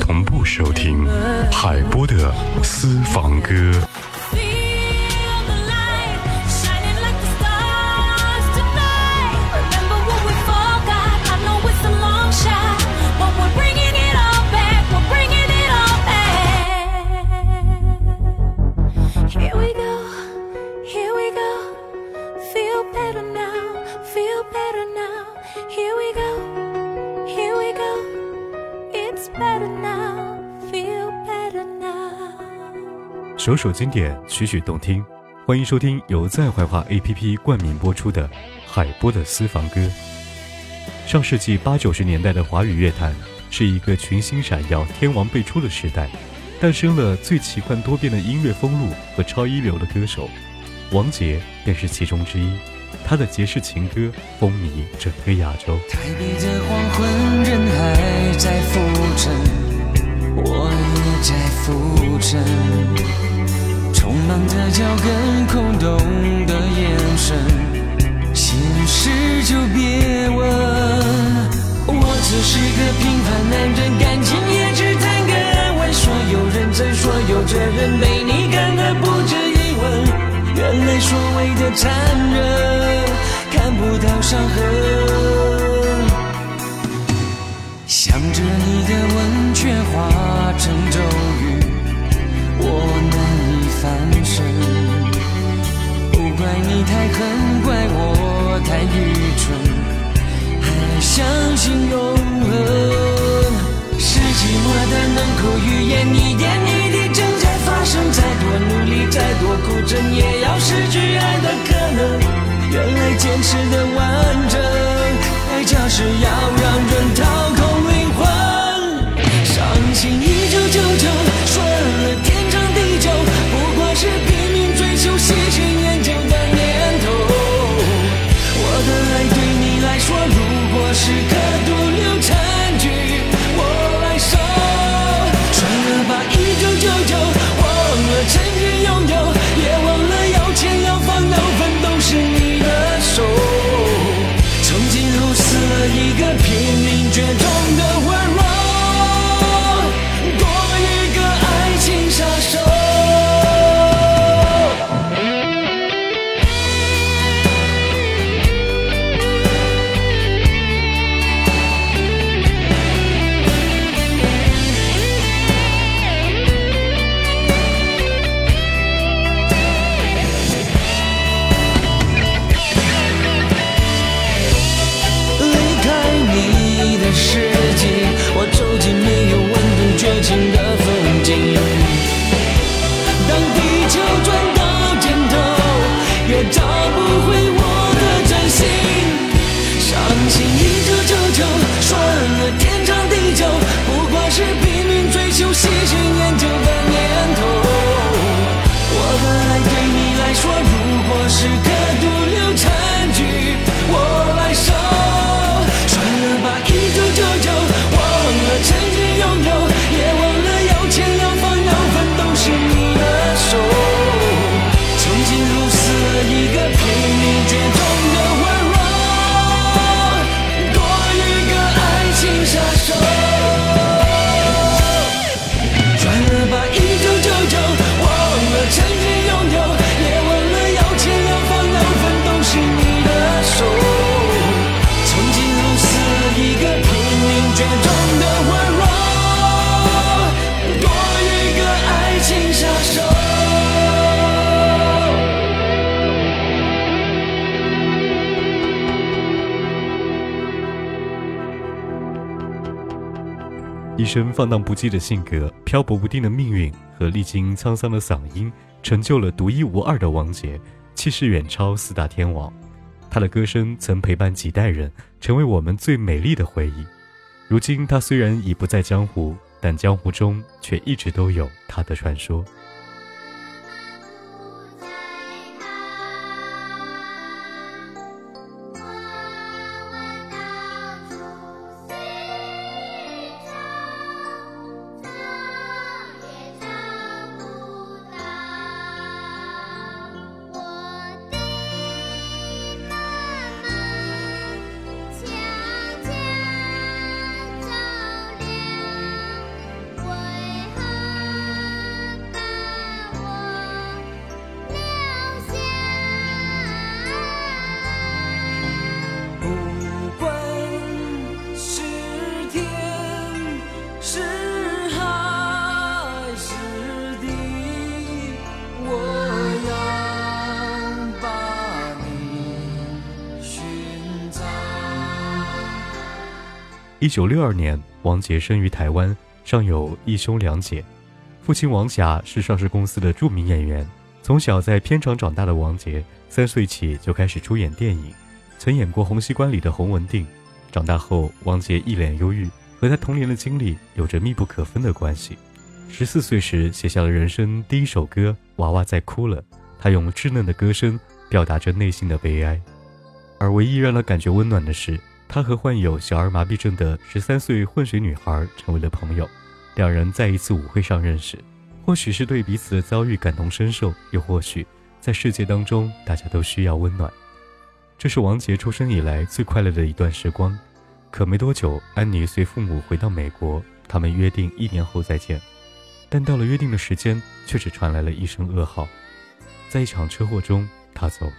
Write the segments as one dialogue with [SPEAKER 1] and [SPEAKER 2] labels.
[SPEAKER 1] 同步收听海波的私房歌。
[SPEAKER 2] 首首经典，曲曲动听，欢迎收听由在怀化 APP 冠名播出的海波的私房歌。上世纪八九十年代的华语乐坛是一个群星闪耀、天王辈出的时代，诞生了最奇幻多变的音乐风路和超一流的歌手，王杰便是其中之一。他的杰式情歌风靡整个亚洲。
[SPEAKER 3] 台北的黄昏，人还在浮沉，我也在浮沉。匆忙的脚跟，空洞的眼神，心事就别问。我只是个平凡男人，感情也只谈个安稳。说有认真，说有责任，被你看得不值一文。原来所谓的残忍，看不到伤痕。想着你的吻，却化成咒语。我。翻身，不怪你太狠，怪我太愚蠢，还相信永恒。一
[SPEAKER 2] 身放荡不羁的性格、漂泊不定的命运和历经沧桑的嗓音，成就了独一无二的王杰，气势远超四大天王。他的歌声曾陪伴几代人，成为我们最美丽的回忆。如今，他虽然已不在江湖，但江湖中却一直都有他的传说。一九六二年，王杰生于台湾，上有一兄两姐。父亲王霞是上市公司的著名演员，从小在片场长大的王杰，三岁起就开始出演电影，曾演过《洪熙官》里的洪文定。长大后，王杰一脸忧郁，和他童年的经历有着密不可分的关系。十四岁时，写下了人生第一首歌《娃娃在哭了》，他用稚嫩的歌声表达着内心的悲哀。而唯一让他感觉温暖的是。他和患有小儿麻痹症的十三岁混血女孩成为了朋友，两人在一次舞会上认识，或许是对彼此的遭遇感同身受，又或许在世界当中大家都需要温暖。这是王杰出生以来最快乐的一段时光。可没多久，安妮随父母回到美国，他们约定一年后再见，但到了约定的时间，却只传来了一声噩耗，在一场车祸中，他走了。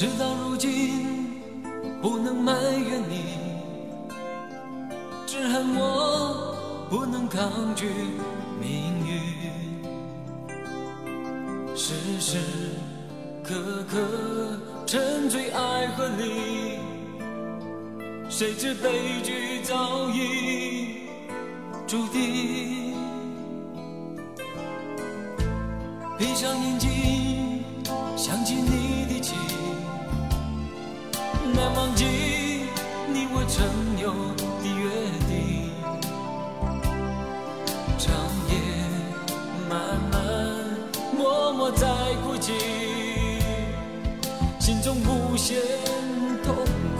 [SPEAKER 3] 事到如今，不能埋怨你，只恨我不能抗拒命运。时时刻刻沉醉爱河里，谁知悲剧早已注定。闭上眼睛，长夜漫漫，默默在哭泣，心中无限痛苦。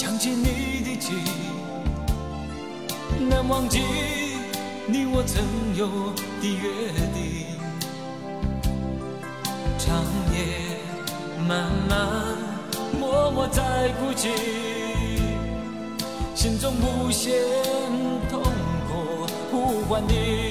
[SPEAKER 3] 想起你的情，难忘记你我曾有的约定。长夜漫漫，默默在哭泣，心中无限痛苦呼唤你。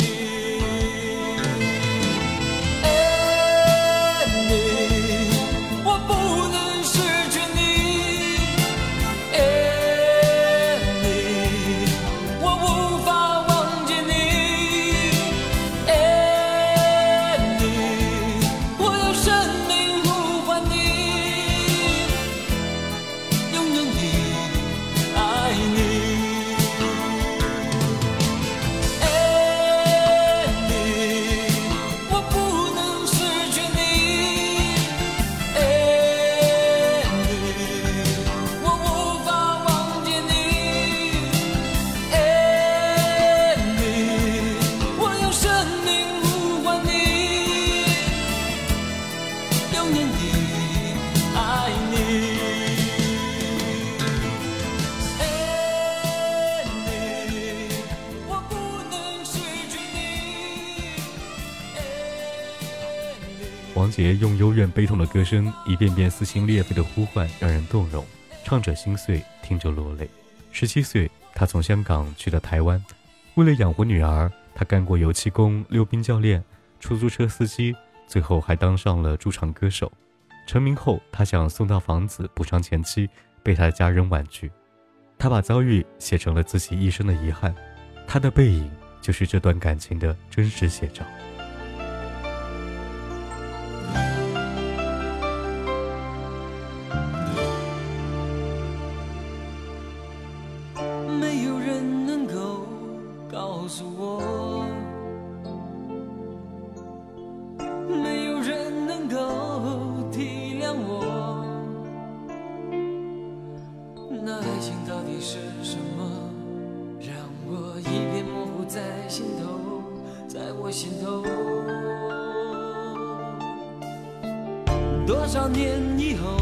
[SPEAKER 2] 用幽怨悲痛的歌声，一遍遍撕心裂肺的呼唤，让人动容，唱者心碎，听着落泪。十七岁，他从香港去了台湾，为了养活女儿，他干过油漆工、溜冰教练、出租车司机，最后还当上了驻唱歌手。成名后，他想送套房子补偿前妻，被他的家人婉拒。他把遭遇写成了自己一生的遗憾，他的背影就是这段感情的真实写照。
[SPEAKER 3] 在我心头多少年以后，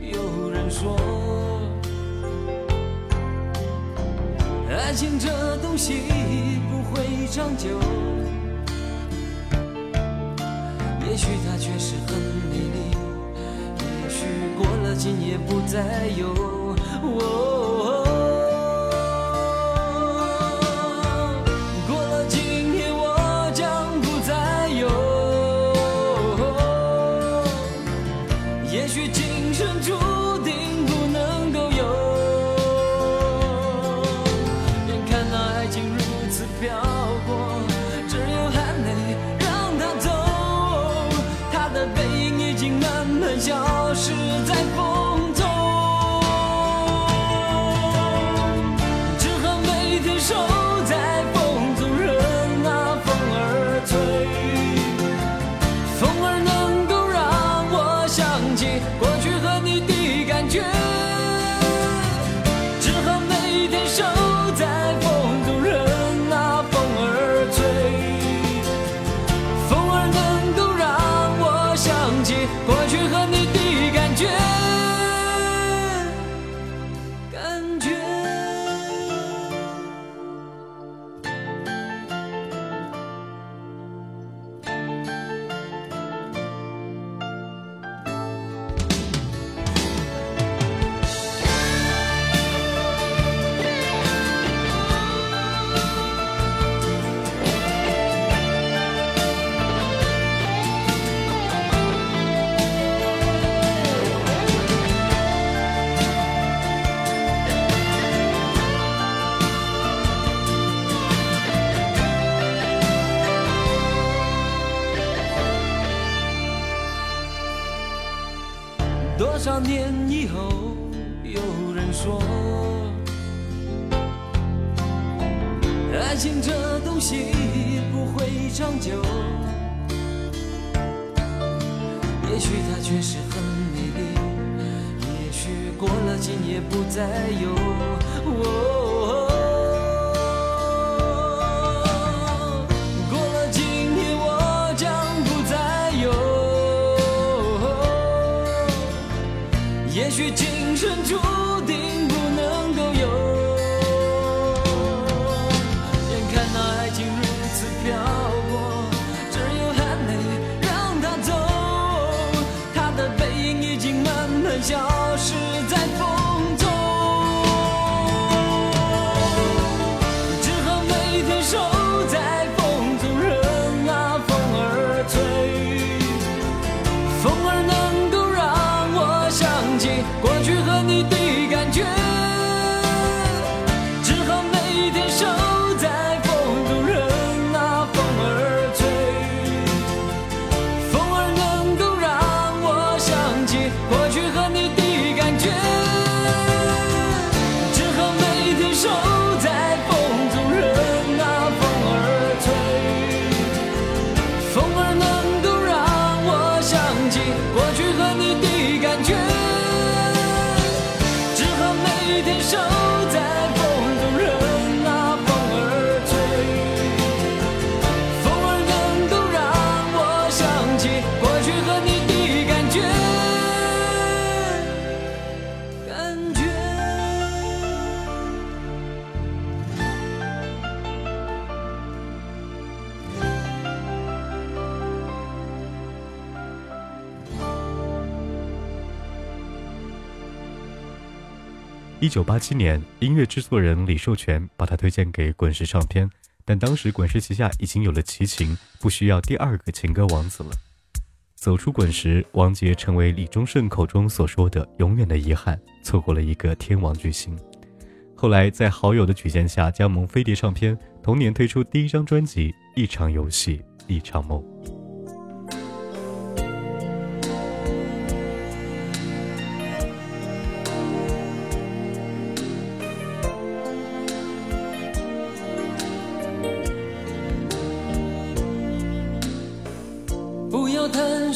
[SPEAKER 3] 有人说，爱情这东西不会长久。也许它确实很美丽，也许过了今夜不再有。哦慢慢消多年以后，有人说，爱情这东西不会长久。也许它确实很美丽，也许过了今夜不再有。哦也许今生注定不能够有，眼看那爱情如此漂泊，只有含泪让它走，他的背影已经慢慢消。
[SPEAKER 2] 一九八七年，音乐制作人李寿全把他推荐给滚石唱片，但当时滚石旗下已经有了齐秦，不需要第二个情歌王子了。走出滚石，王杰成为李宗盛口中所说的永远的遗憾，错过了一个天王巨星。后来在好友的举荐下，加盟飞碟唱片，同年推出第一张专辑《一场游戏一场梦》。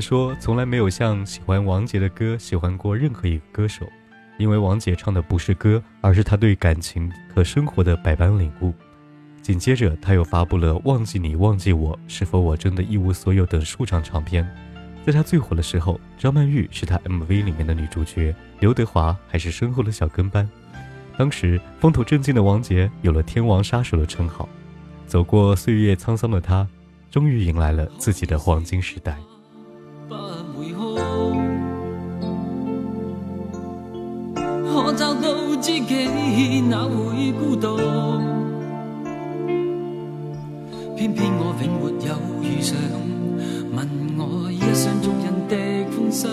[SPEAKER 2] 说，从来没有像喜欢王杰的歌喜欢过任何一个歌手，因为王杰唱的不是歌，而是他对感情和生活的百般领悟。紧接着，他又发布了《忘记你忘记我》，是否我真的一无所有等数张唱片。在他最火的时候，张曼玉是他 MV 里面的女主角，刘德华还是身后的小跟班。当时风头正劲的王杰有了“天王杀手”的称号。走过岁月沧桑的他，终于迎来了自己的黄金时代。
[SPEAKER 3] 找到自己，哪会孤独？偏偏我永没有遇上，问我一生中人的风霜，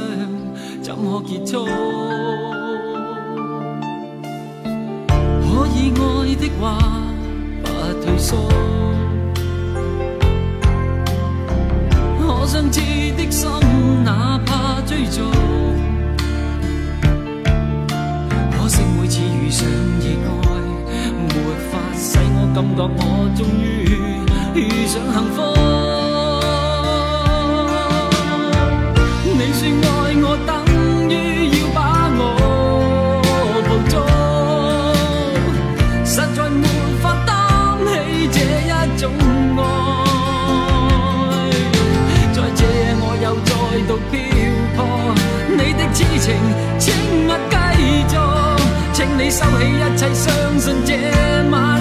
[SPEAKER 3] 怎可结束？可以爱的话，不退缩。可相知的心，哪怕追逐。上热爱，没法使我感觉我终于遇上幸福。你说爱我，等于要把我捕捉，实在没法担起这一种爱。在这夜我又再度漂泊，你的痴情，请勿，你收起一切，相信这晚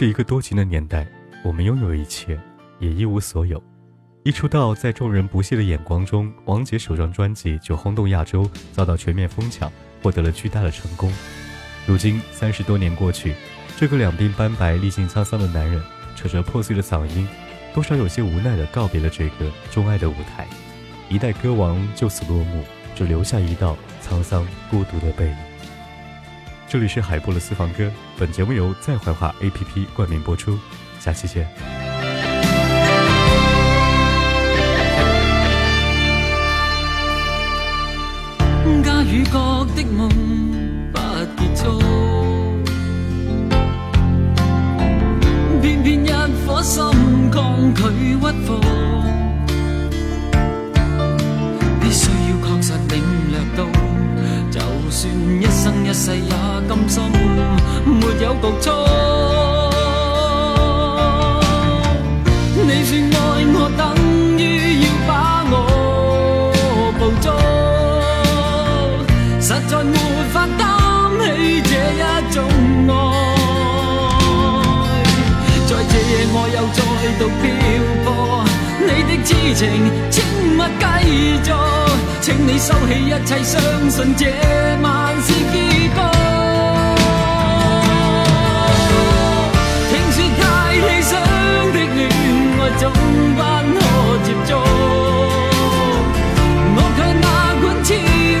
[SPEAKER 3] 是一
[SPEAKER 2] 个多情的年代，我们拥有一切，也一无所有。一出道，在众人不屑的眼光中，王杰首张专辑就轰动亚洲，遭到全面疯抢，获得了巨大的成功。如今三十多年过去，这个两鬓斑白、历尽沧桑的男人，扯着破碎的嗓音，多少有些无奈地告别了这个钟爱的舞台。一代歌王就此落幕，只留下一道沧桑孤独的背影。这里是海波的私房歌，本节目由在怀化 APP 冠名播出，下期见。
[SPEAKER 3] 独漂泊你的痴情请勿继续请你收起一切相信这晚是结局听说太理想的恋爱总不可接触我却哪管千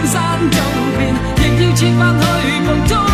[SPEAKER 3] 山走遍亦要设法去捕捉